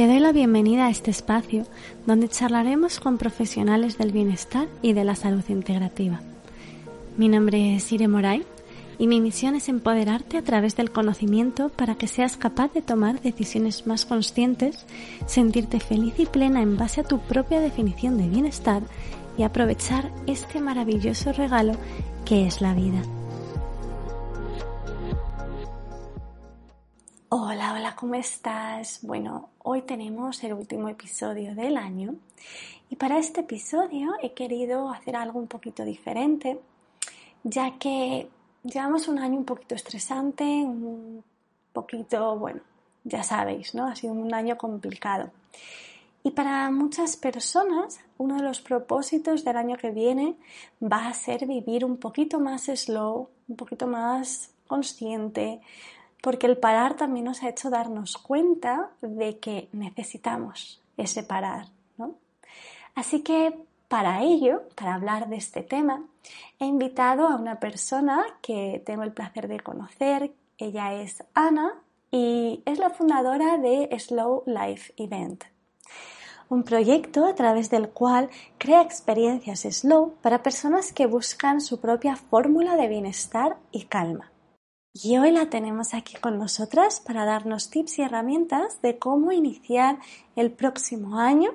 Te doy la bienvenida a este espacio donde charlaremos con profesionales del bienestar y de la salud integrativa. Mi nombre es Ire Moray y mi misión es empoderarte a través del conocimiento para que seas capaz de tomar decisiones más conscientes, sentirte feliz y plena en base a tu propia definición de bienestar y aprovechar este maravilloso regalo que es la vida. ¿Cómo estás? Bueno, hoy tenemos el último episodio del año y para este episodio he querido hacer algo un poquito diferente, ya que llevamos un año un poquito estresante, un poquito, bueno, ya sabéis, ¿no? Ha sido un año complicado. Y para muchas personas, uno de los propósitos del año que viene va a ser vivir un poquito más slow, un poquito más consciente, porque el parar también nos ha hecho darnos cuenta de que necesitamos ese parar, ¿no? Así que para ello, para hablar de este tema, he invitado a una persona que tengo el placer de conocer. Ella es Ana y es la fundadora de Slow Life Event, un proyecto a través del cual crea experiencias slow para personas que buscan su propia fórmula de bienestar y calma. Y hoy la tenemos aquí con nosotras para darnos tips y herramientas de cómo iniciar el próximo año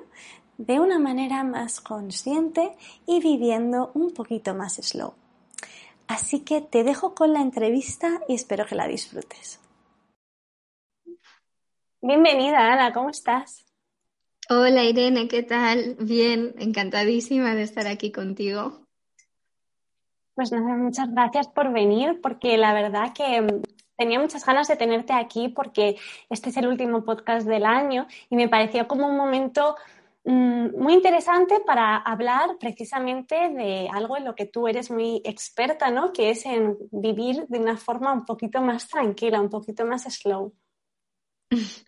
de una manera más consciente y viviendo un poquito más slow. Así que te dejo con la entrevista y espero que la disfrutes. Bienvenida, Ana, ¿cómo estás? Hola Irene, ¿qué tal? Bien, encantadísima de estar aquí contigo. Pues nada, muchas gracias por venir, porque la verdad que mm, tenía muchas ganas de tenerte aquí porque este es el último podcast del año y me pareció como un momento mm, muy interesante para hablar precisamente de algo en lo que tú eres muy experta, ¿no? Que es en vivir de una forma un poquito más tranquila, un poquito más slow.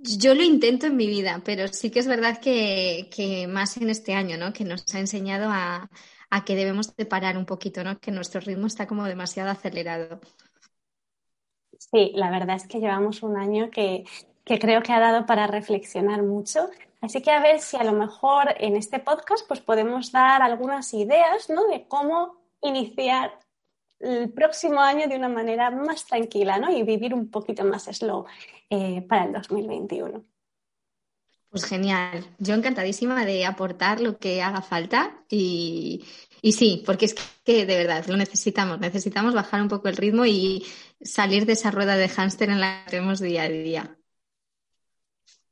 Yo lo intento en mi vida, pero sí que es verdad que, que más en este año, ¿no? Que nos ha enseñado a, a que debemos de parar un poquito, ¿no? Que nuestro ritmo está como demasiado acelerado. Sí, la verdad es que llevamos un año que, que creo que ha dado para reflexionar mucho. Así que a ver si a lo mejor en este podcast pues podemos dar algunas ideas ¿no? de cómo iniciar el próximo año de una manera más tranquila ¿no? y vivir un poquito más slow eh, para el 2021. Pues genial. Yo encantadísima de aportar lo que haga falta y, y, sí, porque es que de verdad lo necesitamos. Necesitamos bajar un poco el ritmo y salir de esa rueda de hámster en la que tenemos día a día.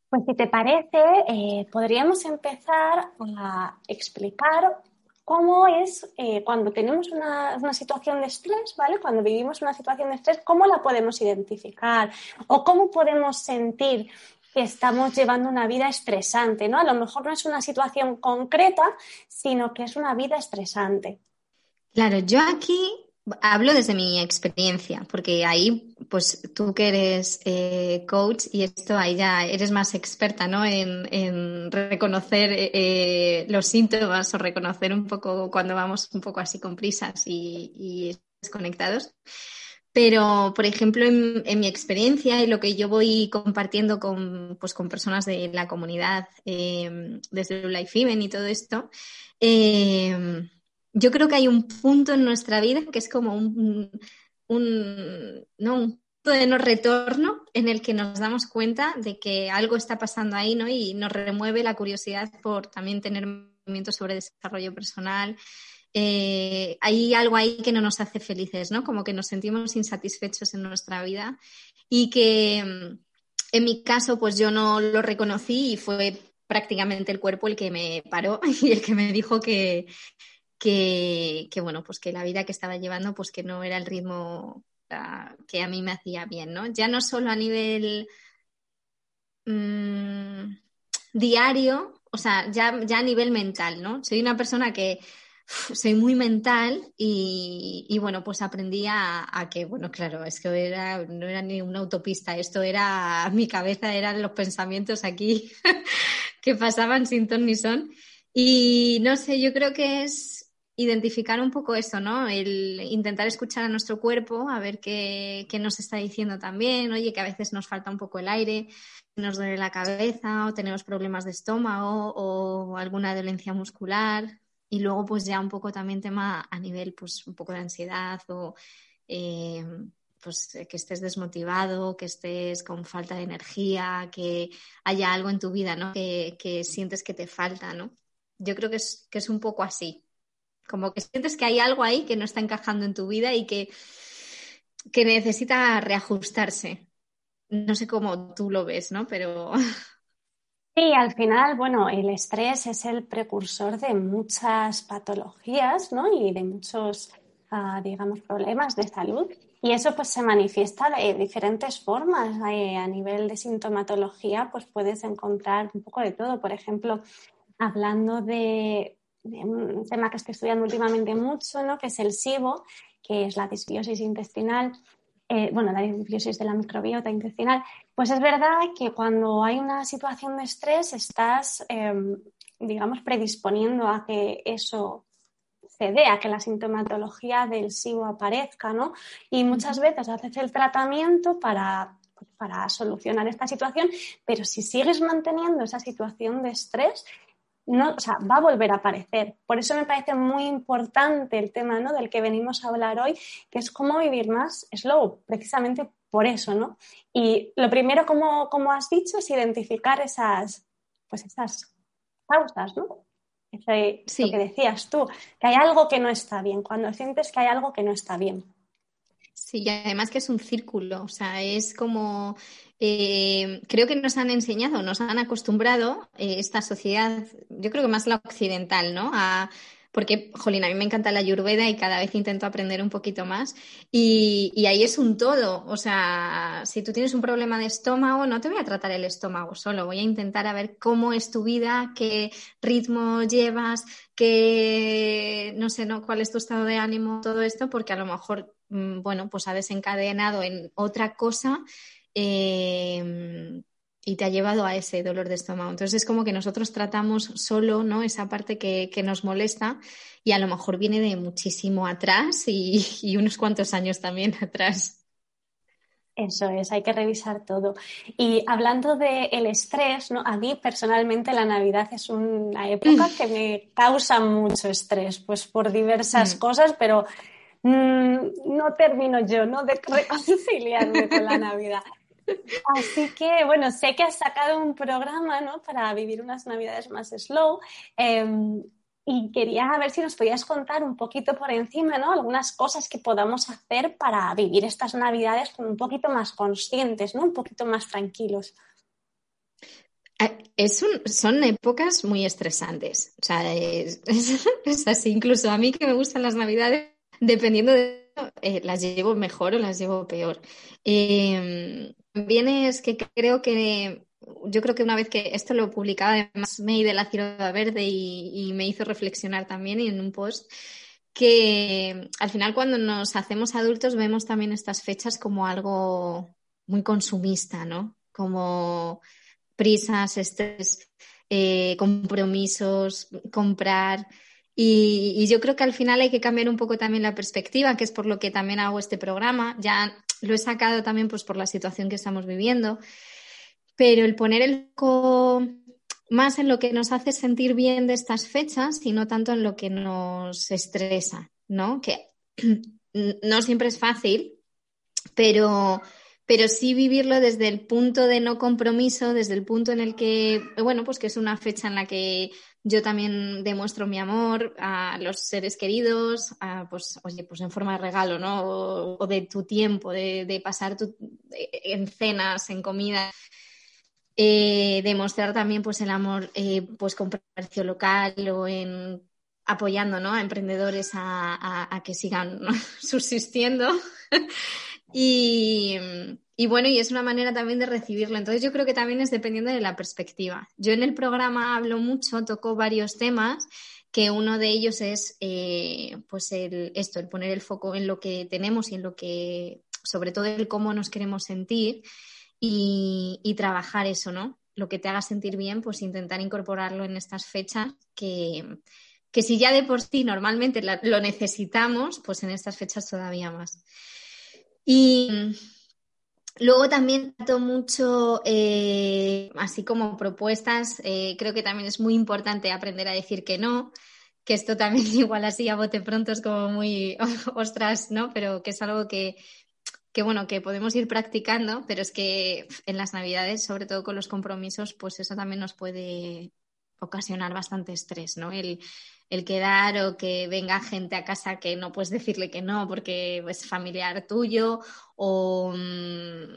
Pues si te parece, eh, podríamos empezar a explicar cómo es eh, cuando tenemos una, una, situación de estrés, ¿vale? Cuando vivimos una situación de estrés, cómo la podemos identificar o cómo podemos sentir estamos llevando una vida estresante, ¿no? A lo mejor no es una situación concreta, sino que es una vida estresante. Claro, yo aquí hablo desde mi experiencia, porque ahí, pues tú que eres eh, coach y esto ahí ya eres más experta, ¿no? En, reconocer eh, los síntomas o reconocer un poco cuando vamos un poco así con prisas y desconectados. Pero, por ejemplo, en, mi experiencia y lo que yo voy compartiendo con, pues, con personas de la comunidad eh, desde Life Event y todo esto, eh, yo creo que hay un punto en nuestra vida que es como un, un, ¿no? un punto de no retorno en el que nos damos cuenta de que algo está pasando ahí ¿no? y nos remueve la curiosidad por también tener movimientos sobre desarrollo personal, eh, hay algo ahí que no nos hace felices, ¿no? Como que nos sentimos insatisfechos en nuestra vida y que mm, en mi caso pues yo no lo reconocí y fue prácticamente el cuerpo el que me paró y el que me dijo que, que, bueno, pues que la vida que estaba llevando pues que no era el ritmo uh, que a mí me hacía bien, ¿no? Ya no solo a nivel mm, diario, o sea, ya, ya a nivel mental, ¿no? Soy una persona que soy muy mental y, bueno, pues aprendí a, que, bueno, claro, es que era, no era ni una autopista, esto era, mi cabeza eran los pensamientos aquí que pasaban sin ton ni son. Y no sé, yo creo que es identificar un poco eso, ¿no? El intentar escuchar a nuestro cuerpo, a ver qué, qué nos está diciendo también, oye, que a veces nos falta un poco el aire, nos duele la cabeza o tenemos problemas de estómago o alguna dolencia muscular, y luego, pues ya un poco también tema a nivel, pues un poco de ansiedad o eh, pues que estés desmotivado, que estés con falta de energía, que haya algo en tu vida, ¿no? Que, sientes que te falta, ¿no? Yo creo que es, que es un poco así. Como que sientes que hay algo ahí que no está encajando en tu vida y que, que necesita reajustarse. No sé cómo tú lo ves, ¿no? Pero Sí, al final, bueno, el estrés es el precursor de muchas patologías, ¿no? Y de muchos, ah, digamos, problemas de salud. Y eso pues se manifiesta de diferentes formas. Eh, a nivel de sintomatología, pues puedes encontrar un poco de todo. Por ejemplo, hablando de, un tema que estoy estudiando últimamente mucho, ¿no? Que es el SIBO, que es la disbiosis intestinal eh, bueno, la disbiosis de la microbiota intestinal, pues es verdad que cuando hay una situación de estrés estás, em, digamos, predisponiendo a que eso se dé, a que la sintomatología del SIBO aparezca, ¿no? Y muchas veces haces el tratamiento para para solucionar esta situación, pero si sigues manteniendo esa situación de estrés, no, o sea, va a volver a aparecer. Por eso me parece muy importante el tema ¿no? del que venimos a hablar hoy, que es cómo vivir más slow, precisamente por eso, ¿no? Y lo primero, como, como has dicho, es identificar esas, pues esas causas, ¿no? sí. Lo que decías tú, que hay algo que no está bien, cuando sientes que hay algo que no está bien. Sí, y además que es un círculo, o sea, es como eh, creo que nos han enseñado, nos han acostumbrado eh, esta sociedad, yo creo que más la occidental, ¿no? A, porque, jolín, a mí me encanta la ayurveda y cada vez intento aprender un poquito más. Y, y, ahí es un todo. O sea, si tú tienes un problema de estómago, no te voy a tratar el estómago solo. Voy a intentar a ver cómo es tu vida, qué ritmo llevas, qué, no sé, ¿no? cuál es tu estado de ánimo, todo esto, porque a lo mejor, bueno, pues ha desencadenado en otra cosa Em, y te ha llevado a ese dolor de estómago. Entonces es como que nosotros tratamos solo ¿no? esa parte que, nos molesta y a lo mejor viene de muchísimo atrás y, unos cuantos años también atrás. Eso es, hay que revisar todo. Y hablando del estrés, ¿no? a mí personalmente la Navidad es una época que me causa mucho estrés, pues por diversas mm. cosas, pero mm, no termino yo ¿no? de reconciliarme con la Navidad. Así que, bueno, sé que has sacado un programa, ¿no? Para vivir unas navidades más slow. Em, y quería ver si nos podías contar un poquito por encima, ¿no? Algunas cosas que podamos hacer para vivir estas navidades como un poquito más conscientes, ¿no? Un poquito más tranquilos. Eh, es son épocas muy estresantes. O sea, es, así. Incluso a mí que me gustan las navidades, dependiendo de eh, las llevo mejor o las llevo peor. Eh, también es que creo que yo creo que una vez que esto lo publicaba además May de la Ciudad Verde y, me hizo reflexionar también en un post que al final cuando nos hacemos adultos vemos también estas fechas como algo muy consumista, ¿no? Como prisas, estrés, eh, compromisos, comprar. Y, yo creo que al final hay que cambiar un poco también la perspectiva, que es por lo que también hago este programa. Ya lo he sacado también pues, por la situación que estamos viviendo, pero el poner el foco más en lo que nos hace sentir bien de estas fechas y no tanto en lo que nos estresa, ¿no? Que no siempre es fácil, pero, pero sí vivirlo desde el punto de no compromiso, desde el punto en el que, bueno, pues que es una fecha en la que yo también demuestro mi amor a los seres queridos, pues, oye, pues en forma de regalo, ¿no? O, de tu tiempo, de, pasar en cenas, en comida. Eh, demostrar también pues el amor eh, pues con comercio local o en apoyando ¿no? a emprendedores a, que sigan subsistiendo Y, y bueno, y es una manera también de recibirlo. Entonces yo creo que también es dependiendo de la perspectiva. Yo en el programa hablo mucho, toco varios temas, que uno de ellos es eh, pues el, esto, el poner el foco en lo que tenemos y en lo que, sobre todo el cómo nos queremos sentir y, trabajar eso, ¿no? Lo que te haga sentir bien, pues intentar incorporarlo en estas fechas que, que si ya de por sí normalmente lo necesitamos, pues en estas fechas todavía más. Y Luego también trato mucho, eh, así como propuestas, eh, creo que también es muy importante aprender a decir que no, que esto también igual así a bote pronto es como muy ostras, ¿no? Pero que es algo que, que, bueno, que podemos ir practicando, pero es que en las navidades, sobre todo con los compromisos, pues eso también nos puede ocasionar bastante estrés, ¿no? El, el quedar o que venga gente a casa que no puedes decirle que no porque es familiar tuyo o mm,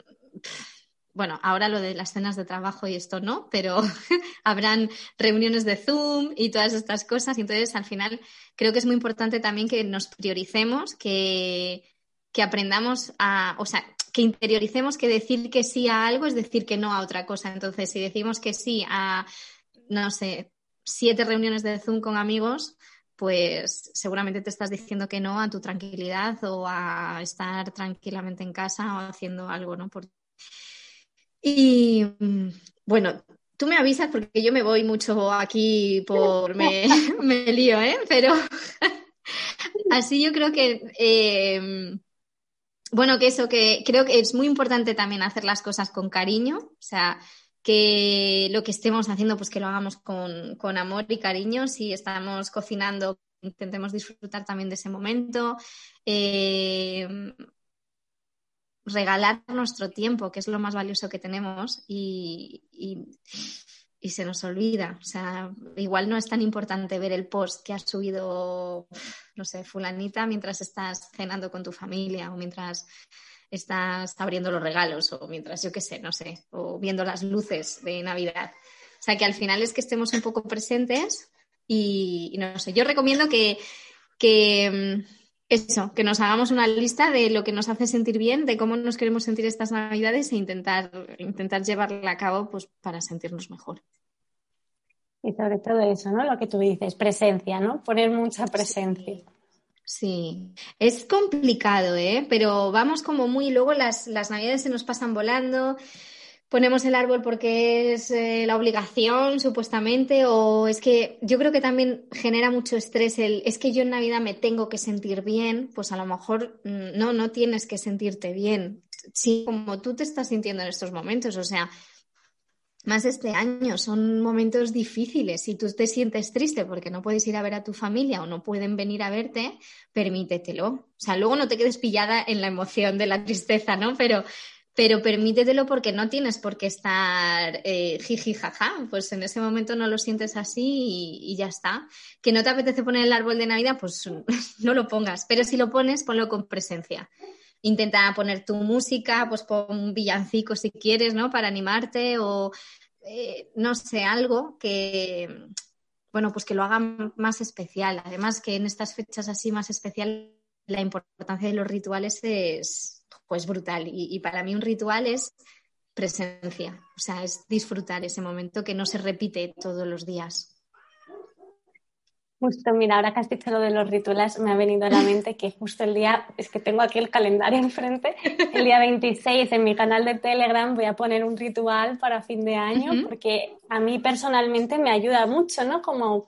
bueno, ahora lo de las cenas de trabajo y esto no, pero habrán reuniones de Zoom y todas estas cosas. Entonces, al final, creo que es muy importante también que nos prioricemos, que, que aprendamos a, o sea, que interioricemos que decir que sí a algo es decir que no a otra cosa. Entonces, si decimos que sí a, no sé, siete reuniones de Zoom con amigos, pues seguramente te estás diciendo que no a tu tranquilidad o a estar tranquilamente en casa o haciendo algo, ¿no? Y bueno, tú me avisas porque yo me voy mucho aquí por... me, me lío, ¿eh? Pero así yo creo que... Eh, bueno, que eso, que creo que es muy importante también hacer las cosas con cariño, o sea, que lo que estemos haciendo, pues que lo hagamos con, amor y cariño. Si estamos cocinando, intentemos disfrutar también de ese momento. Eh, regalar nuestro tiempo, que es lo más valioso que tenemos, y, y, se nos olvida. O sea, igual no es tan importante ver el post que has subido, no sé, fulanita, mientras estás cenando con tu familia o mientras estás abriendo los regalos o mientras, yo qué sé, no sé, o viendo las luces de Navidad. O sea, que al final es que estemos un poco presentes y, no sé, yo recomiendo que, que mm, eso, que nos hagamos una lista de lo que nos hace sentir bien, de cómo nos queremos sentir estas Navidades e intentar, intentar llevarla a cabo pues, para sentirnos mejor. Y sobre todo eso, ¿no? Lo que tú dices, presencia, ¿no? Poner mucha presencia. Sí, es complicado, ¿eh? Pero vamos como muy, luego las, las navidades se nos pasan volando, ponemos el árbol porque es eh, la obligación, supuestamente, o es que yo creo que también genera mucho estrés el, es que yo en Navidad me tengo que sentir bien, pues a lo mejor mm, no, no tienes que sentirte bien, sí, como tú te estás sintiendo en estos momentos, o sea, más este año. Son momentos difíciles. Si tú te sientes triste porque no puedes ir a ver a tu familia o no pueden venir a verte, permítetelo. O sea, luego no te quedes pillada en la emoción de la tristeza, ¿no? Pero, pero permítetelo porque no tienes por qué estar eh, jiji jaja. Pues en ese momento no lo sientes así y, y, ya está. Que no te apetece poner el árbol de Navidad, pues no lo pongas. Pero si lo pones, ponlo con presencia intenta poner tu música, pues pon un villancico si quieres, ¿no? Para animarte o eh, no sé, algo que, bueno, pues que lo haga más especial. Además que en estas fechas así más especiales la importancia de los rituales es pues brutal. y para mí un ritual es presencia, o sea, es disfrutar ese momento que no se repite todos los días. Justo, mira, ahora que has dicho lo de los rituales, me ha venido a la mente que justo el día, es que tengo aquí el calendario enfrente, el día 26 en mi canal de Telegram voy a poner un ritual para fin de año, porque a mí personalmente me ayuda mucho, ¿no? Como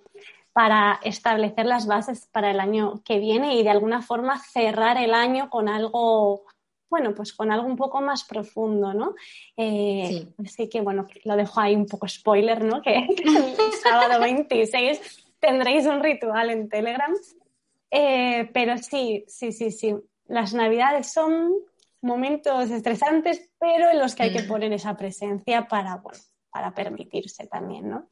para establecer las bases para el año que viene y de alguna forma cerrar el año con algo, bueno, pues con algo un poco más profundo, ¿no? Eh, así que, bueno, lo dejo ahí un poco spoiler, ¿no? Que, el sábado 26 tendréis un ritual en Telegram. Eh, pero sí, sí, sí, sí. Las navidades son momentos estresantes, pero en los que hay que mm. poner esa presencia para, para permitirse también, ¿no?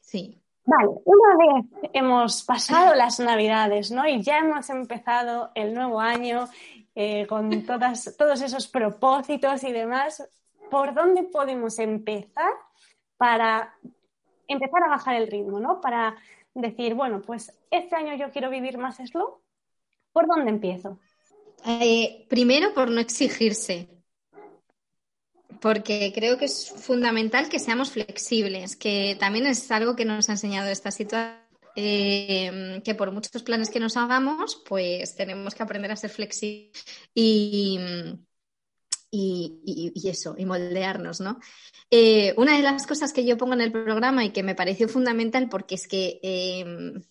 Sí. Vale, una vez hemos pasado las navidades, ¿no? Y ya hemos empezado el nuevo año eh, con todas, todos esos propósitos y demás, ¿por dónde podemos empezar para empezar a bajar el ritmo, ¿no? Para decir, bueno, pues este año yo quiero vivir más slow, ¿por dónde empiezo? Eh, primero, por no exigirse, porque creo que es fundamental que seamos flexibles, que también es algo que nos ha enseñado esta situación. Eh, que por muchos planes que nos hagamos, pues tenemos que aprender a ser flexibles y, eso, y moldearnos, ¿no? Eh, una de las cosas que yo pongo en el programa y que me pareció fundamental, porque es que em,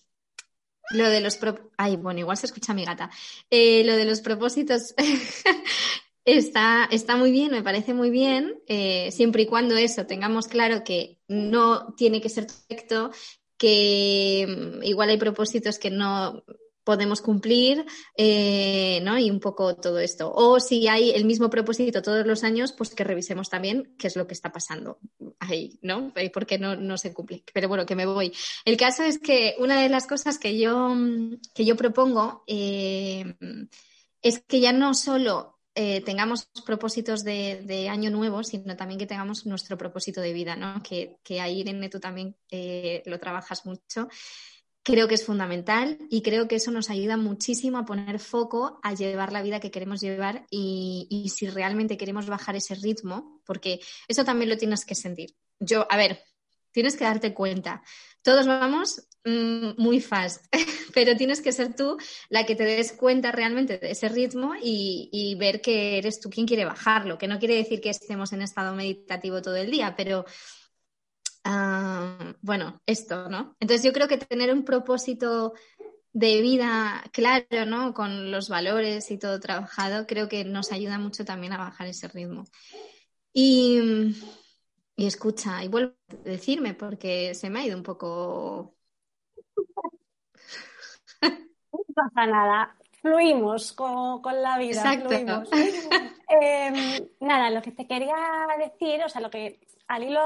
lo de los... Ay, bueno, igual se escucha mi gata. Eh, lo de los propósitos está, está muy bien, me parece muy bien, eh, siempre y cuando eso tengamos claro que no tiene que ser perfecto, que mm, igual hay propósitos que no podemos cumplir, eh, ¿no? Y un poco todo esto. O si hay el mismo propósito todos los años, pues que revisemos también qué es lo que está pasando ahí, ¿no? Eh, Porque no, no se cumple. Pero bueno, que me voy. El caso es que una de las cosas que yo, que yo propongo eh, es que ya no solo tengamos propósitos de, año nuevo, sino también que tengamos nuestro propósito de vida, ¿no? Que, que ahí, Irene, tú también lo trabajas mucho creo que es fundamental y creo que eso nos ayuda muchísimo a poner foco a llevar la vida que queremos llevar y, si realmente queremos bajar ese ritmo, porque eso también lo tienes que sentir. Yo, a ver, tienes que darte cuenta. Todos vamos mm, muy fast, pero tienes que ser tú la que te des cuenta realmente de ese ritmo y, y ver que eres tú quien quiere bajarlo, que no quiere decir que estemos en estado meditativo todo el día, pero Ah, bueno, esto, ¿no? Entonces yo creo que tener un propósito de vida claro, ¿no? Con los valores y todo trabajado, creo que nos ayuda mucho también a bajar ese ritmo. Y, y escucha, y vuelvo a decirme porque se me ha ido un poco. No pasa nada, fluimos con, la vida. Exacto. Em, nada, lo que te quería decir, o sea, lo que al hilo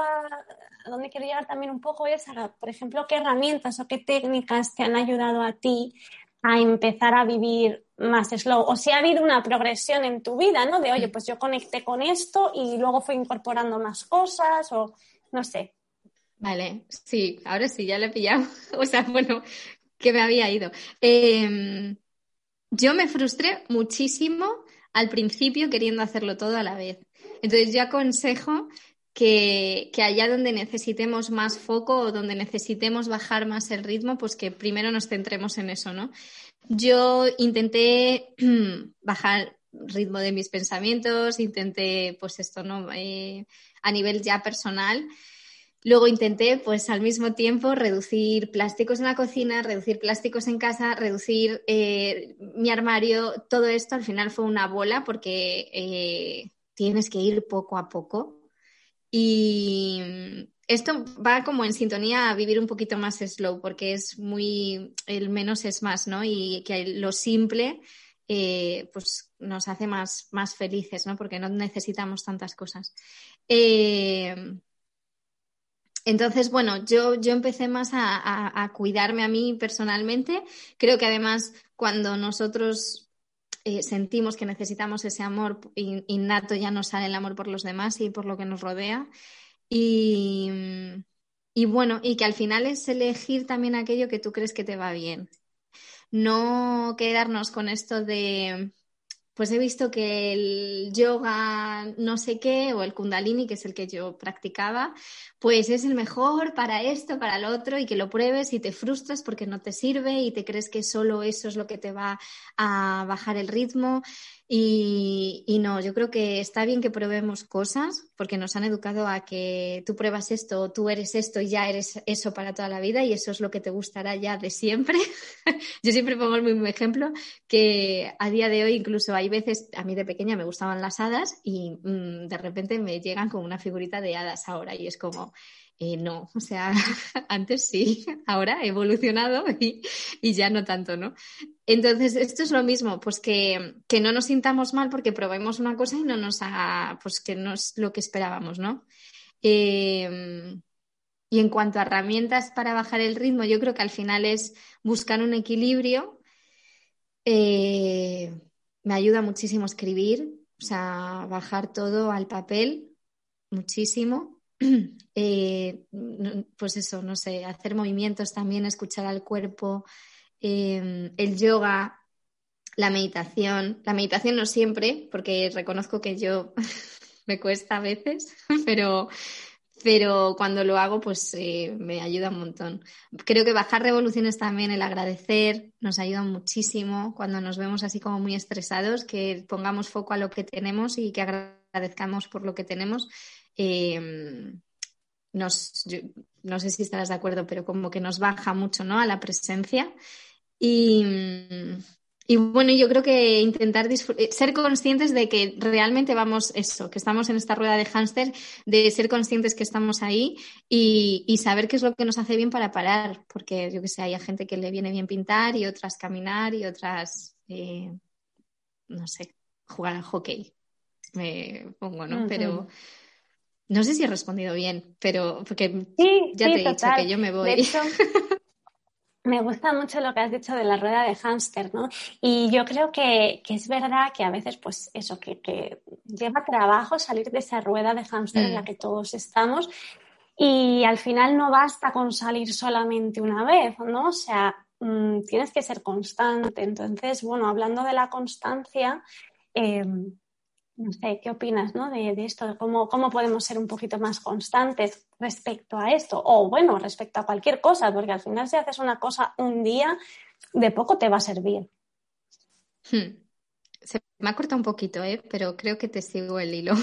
donde quiero llegar también un poco es, por ejemplo, qué herramientas o qué técnicas te han ayudado a ti a empezar a vivir más slow. O si ha habido una progresión en tu vida, ¿no? De, oye, pues yo conecté con esto y luego fui incorporando más cosas o no sé. Vale, sí, ahora sí, ya le he pillado. o sea, bueno, que me había ido. Em, yo me frustré muchísimo al principio queriendo hacerlo todo a la vez. Entonces yo aconsejo que, allá donde necesitemos más foco o donde necesitemos bajar más el ritmo, pues que primero nos centremos en eso, ¿no? Yo intenté bajar ritmo de mis pensamientos, intenté, pues esto, ¿no? Eh, a nivel ya personal. Luego intenté, pues al mismo tiempo, reducir plásticos en la cocina, reducir plásticos en casa, reducir eh, mi armario. Todo esto al final fue una bola porque eh, tienes que ir poco a poco y esto va como en sintonía a vivir un poquito más slow, porque es muy, el menos es más, ¿no? Y que lo simple, eh, pues nos hace más, más felices, ¿no? Porque no necesitamos tantas cosas. Eh, entonces, bueno, yo, yo empecé más a, cuidarme a mí personalmente. Creo que además cuando nosotros eh, sentimos que necesitamos ese amor innato, ya nos sale el amor por los demás y por lo que nos rodea. Y, y bueno, y que al final es elegir también aquello que tú crees que te va bien. No quedarnos con esto de pues he visto que el yoga no sé qué o el kundalini, que es el que yo practicaba, pues es el mejor para esto, para lo otro y que lo pruebes y te frustras porque no te sirve y te crees que solo eso es lo que te va a bajar el ritmo. Y, no, yo creo que está bien que probemos cosas porque nos han educado a que tú pruebas esto, tú eres esto y ya eres eso para toda la vida y eso es lo que te gustará ya de siempre. yo siempre pongo el mismo ejemplo que a día de hoy incluso hay veces, a mí de pequeña me gustaban las hadas y mm, de repente me llegan con una figurita de hadas ahora y es como, eh, no, o sea, antes sí, ahora he evolucionado y, ya no tanto, ¿no? Entonces, esto es lo mismo, pues que, no nos sintamos mal porque probemos una cosa y no nos haga, pues que no es lo que esperábamos, ¿no? Em, y en cuanto a herramientas para bajar el ritmo, yo creo que al final es buscar un equilibrio. Eh, me ayuda muchísimo escribir, o sea, bajar todo al papel, muchísimo. Eh, pues eso, no sé, hacer movimientos también, escuchar al cuerpo, em, el yoga. La meditación, la meditación no siempre, porque reconozco que yo me cuesta a veces, pero, pero cuando lo hago, pues eh, me ayuda un montón. Creo que bajar revoluciones también, el agradecer, nos ayuda muchísimo cuando nos vemos así como muy estresados, que pongamos foco a lo que tenemos y que agradezcamos por lo que tenemos. Em, nos, no sé si estarás de acuerdo, pero como que nos baja mucho ¿no? a la presencia. Y, y bueno, yo creo que intentar eh, ser conscientes de que realmente vamos eso, que estamos en esta rueda de hámster, de ser conscientes que estamos ahí y, y, saber qué es lo que nos hace bien para parar, porque yo que sé, hay gente que le viene bien pintar y otras caminar y otras, eh, no sé, jugar al hockey. Me pongo, ¿no? Pero no sé si he respondido bien, pero porque ya te he dicho que yo me voy. Me gusta mucho lo que has dicho de la rueda de hámster, ¿no? Y yo creo que, es verdad que a veces, pues eso, que, lleva trabajo salir de esa rueda de hámster en la mm. que todos estamos y al final no basta con salir solamente una vez, ¿no? O sea, mm, tienes que ser constante. Entonces, bueno, hablando de la constancia, em, no sé, ¿qué opinas ¿no? de, esto? ¿Cómo, ¿Cómo podemos ser un poquito más constantes respecto a esto? O bueno, respecto a cualquier cosa, porque al final si haces una cosa un día, de poco te va a servir. Hmm. Se me ha cortado un poquito, ¿eh? pero creo que te sigo el hilo.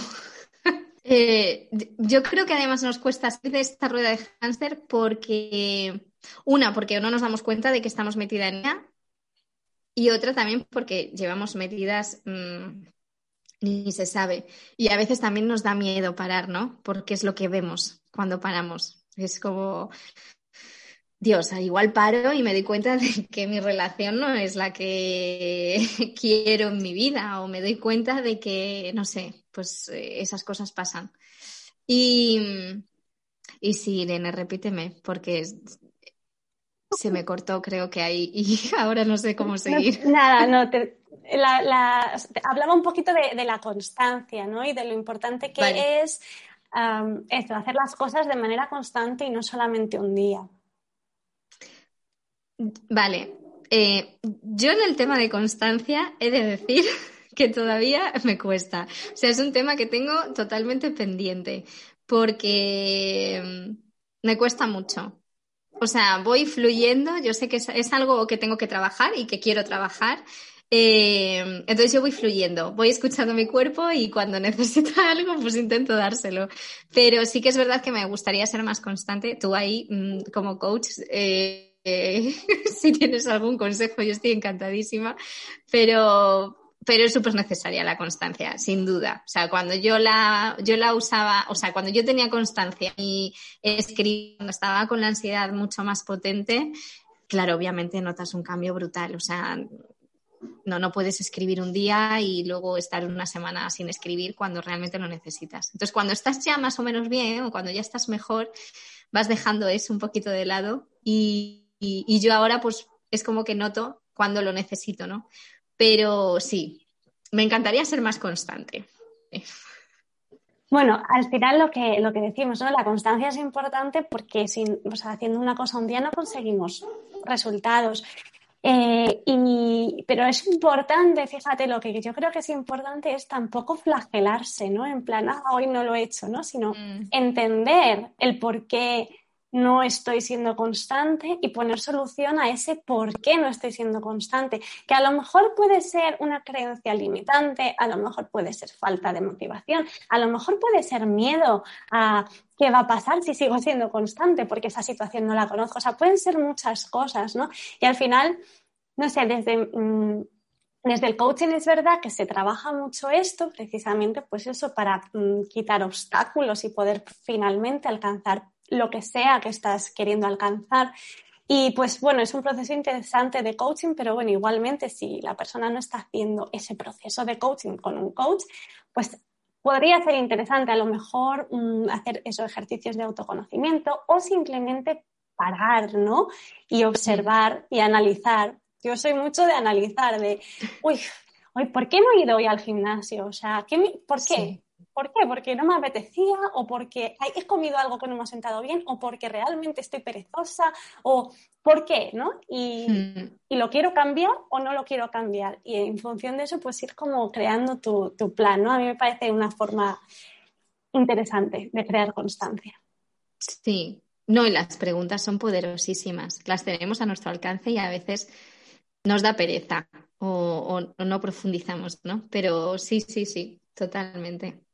Eh, yo creo que además nos cuesta salir de esta rueda de cáncer porque, una, porque no nos damos cuenta de que estamos metida en ella y otra también porque llevamos metidas mm, ni se sabe. Y a veces también nos da miedo parar, ¿no? Porque es lo que vemos cuando paramos. Es como, Dios, igual paro y me doy cuenta de que mi relación no es la que quiero en mi vida o me doy cuenta de que, no sé, pues eh, esas cosas pasan. Y, y sí, Irene, repíteme, porque se me cortó, creo que ahí, y ahora no sé cómo seguir. nada, no, te, hablaba un poquito de, la constancia, ¿no? Y de lo importante que es hacer las cosas de manera constante y no solamente un día. Vale. Eh, yo en el tema de constancia he de decir que todavía me cuesta. O sea, es un tema que tengo totalmente pendiente porque mm, me cuesta mucho. O sea, voy fluyendo, yo sé que es, algo que tengo que trabajar y que quiero trabajar, eh, entonces yo voy fluyendo, voy escuchando mi cuerpo y cuando necesita algo, pues intento dárselo. Pero sí que es verdad que me gustaría ser más constante. Tú ahí, mm, como coach, eh, si tienes algún consejo, yo estoy encantadísima. Pero, pero es súper necesaria la constancia, sin duda. O sea, cuando yo la, yo la usaba, o sea, cuando yo tenía constancia y escribía, cuando estaba con la ansiedad mucho más potente, claro, obviamente notas un cambio brutal. O sea, no, no puedes escribir un día y luego estar una semana sin escribir cuando realmente lo necesitas. Entonces, cuando estás ya más o menos bien o cuando ya estás mejor, vas dejando eso un poquito de lado y, yo ahora pues es como que noto cuando lo necesito, ¿no? Pero sí, me encantaría ser más constante. Bueno, al final lo que, lo que decimos, ¿no? La constancia es importante porque sin, haciendo una cosa un día no conseguimos resultados. Eh, y, pero es importante, fíjate, lo que yo creo que es importante es tampoco flagelarse, ¿no? En plan, ah, hoy no lo he hecho, ¿no? Sino mm. entender el por qué no estoy siendo constante y poner solución a ese por qué no estoy siendo constante, que a lo mejor puede ser una creencia limitante, a lo mejor puede ser falta de motivación, a lo mejor puede ser miedo a qué va a pasar si sigo siendo constante porque esa situación no la conozco, o sea, pueden ser muchas cosas, ¿no? Y al final, no sé, desde... Mm, desde el coaching es verdad que se trabaja mucho esto, precisamente, pues eso, para mm, quitar obstáculos y poder finalmente alcanzar lo que sea que estás queriendo alcanzar. Y pues bueno, es un proceso interesante de coaching, pero bueno, igualmente si la persona no está haciendo ese proceso de coaching con un coach, pues podría ser interesante a lo mejor mm, hacer esos ejercicios de autoconocimiento o simplemente parar, ¿no? Y observar y analizar. Yo soy mucho de analizar, de, uy, hoy, ¿por qué no he ido hoy al gimnasio? O sea, ¿qué ¿por qué? ¿Por qué? Porque no me apetecía o porque he comido algo que no me ha sentado bien o porque realmente estoy perezosa o por qué, ¿no? Y, hmm. y lo quiero cambiar o no lo quiero cambiar. Y en función de eso, pues ir como creando tu, tu plan, ¿no? A mí me parece una forma interesante de crear constancia. Sí, no, y las preguntas son poderosísimas. Las tenemos a nuestro alcance y a veces nos da pereza o, o no profundizamos, ¿no? Pero sí, sí, sí, totalmente.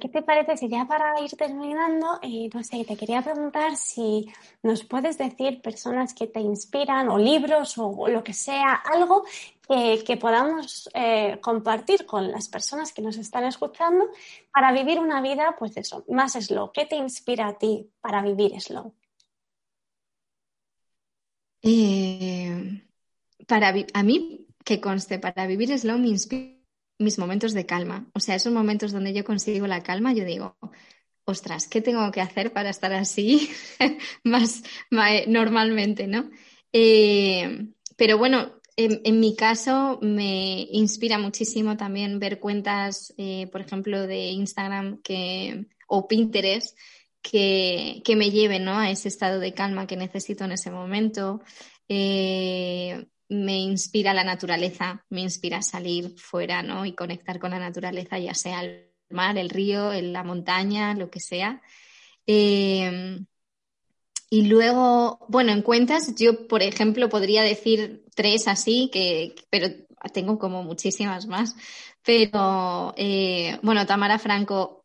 ¿Qué te parece si ya para ir terminando, eh, no sé, te quería preguntar si nos puedes decir personas que te inspiran o libros o, lo que sea, algo que podamos eh, compartir con las personas que nos están escuchando para vivir una vida, pues eso, más slow. ¿Qué te inspira a ti para vivir slow? Eh, para a mí, que conste, para vivir slow me inspira mis momentos de calma. O sea, esos momentos donde yo consigo la calma, yo digo, ostras, ¿qué tengo que hacer para estar así más, normalmente, ¿no? Eh, pero bueno, en, mi caso me inspira muchísimo también ver cuentas, eh, por ejemplo, de Instagram que, o Pinterest que, que me lleven ¿no? a ese estado de calma que necesito en ese momento. Eh, me inspira la naturaleza, me inspira salir fuera, ¿no? Y conectar con la naturaleza, ya sea el mar, el río, la montaña, lo que sea. Em, y luego, bueno, en cuentas, yo, por ejemplo, podría decir tres así, que, pero tengo como muchísimas más. Pero, eh, bueno, Tamara Franco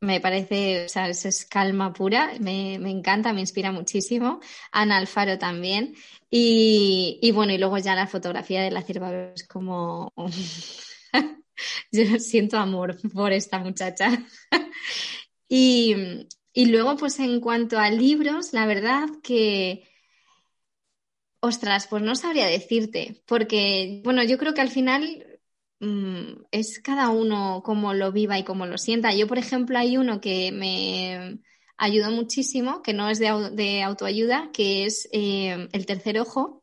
me parece, o sea, es, calma pura, me, me, encanta, me inspira muchísimo. Ana Alfaro también. Y, y, bueno, y luego ya la fotografía de la cierva es como... Yo siento amor por esta muchacha. y, y luego, pues en cuanto a libros, la verdad que... Ostras, pues no sabría decirte, porque, bueno, yo creo que al final Mm, es cada uno como lo viva y como lo sienta. Yo, por ejemplo, hay uno que me ayudó muchísimo, que no es de, autoayuda, que es eh, El tercer ojo,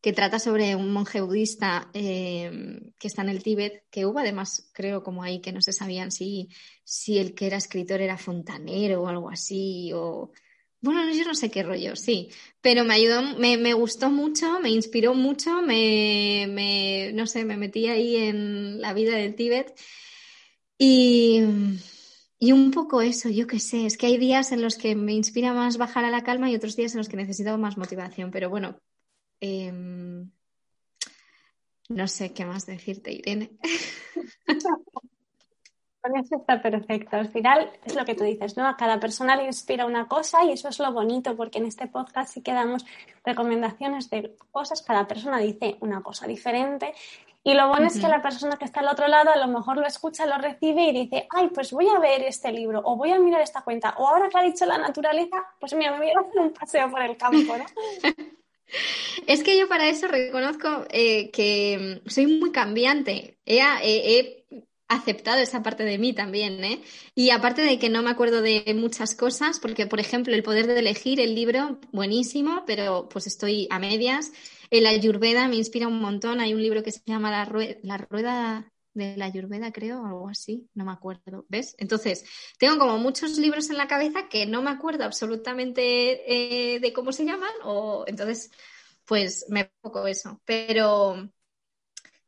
que trata sobre un monje budista eh, que está en el Tíbet, que hubo además, creo, como ahí, que no se sabían si, si el que era escritor era fontanero o algo así, o bueno, yo no sé qué rollo, sí, pero me ayudó, me, gustó mucho, me inspiró mucho, me, no sé, me metí ahí en la vida del Tíbet y, y un poco eso, yo qué sé, es que hay días en los que me inspira más bajar a la calma y otros días en los que necesito más motivación, pero bueno, em, no sé qué más decirte, Irene. eso está perfecto. Al final es lo que tú dices, ¿no? A cada persona le inspira una cosa y eso es lo bonito porque en este podcast sí que damos recomendaciones de cosas. Cada persona dice una cosa diferente y lo bueno es que la persona que está al otro lado a lo mejor lo escucha, lo recibe y dice, ay, pues voy a ver este libro o voy a mirar esta cuenta o ahora que ha dicho la naturaleza, pues mira, me voy a hacer un paseo por el campo, ¿no? Es que yo para eso reconozco eh, que soy muy cambiante. he aceptado esa parte de mí también, ¿eh? Y aparte de que no me acuerdo de muchas cosas, porque por ejemplo el poder de elegir el libro, buenísimo, pero pues estoy a medias. El Ayurveda me inspira un montón. Hay un libro que se llama La, Rueda, de la Ayurveda, creo, o algo así, no me acuerdo, ¿ves? Entonces, tengo como muchos libros en la cabeza que no me acuerdo absolutamente eh, de cómo se llaman, o entonces, pues me poco eso. Pero,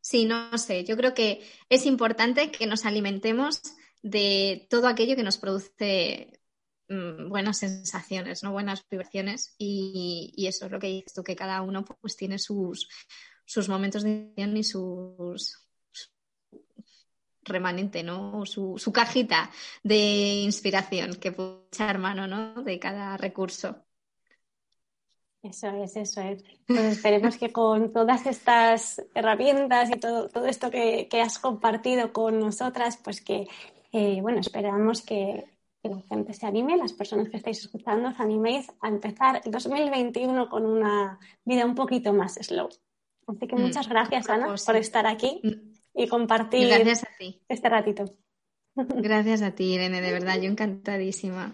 Sí, no sé, yo creo que es importante que nos alimentemos de todo aquello que nos produce mm, buenas sensaciones, ¿no? buenas vibraciones y, eso es lo que dices tú, que cada uno pues tiene sus, sus momentos de y sus remanente, ¿no? Su, su cajita de inspiración que puede echar mano, ¿no? De cada recurso. Eso es, eso es. Pues esperemos que con todas estas herramientas y todo, todo esto que, has compartido con nosotras, pues que, eh, bueno, esperamos que, la gente se anime, las personas que estáis escuchando, os animéis a empezar el 2021 con una vida un poquito más slow. Así que mm, muchas gracias, Ana, por estar aquí mm. y compartir este ratito. Gracias a ti, Irene, de verdad, yo encantadísima.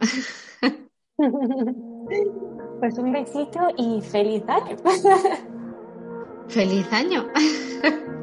Pues un besito y feliz año. Feliz año.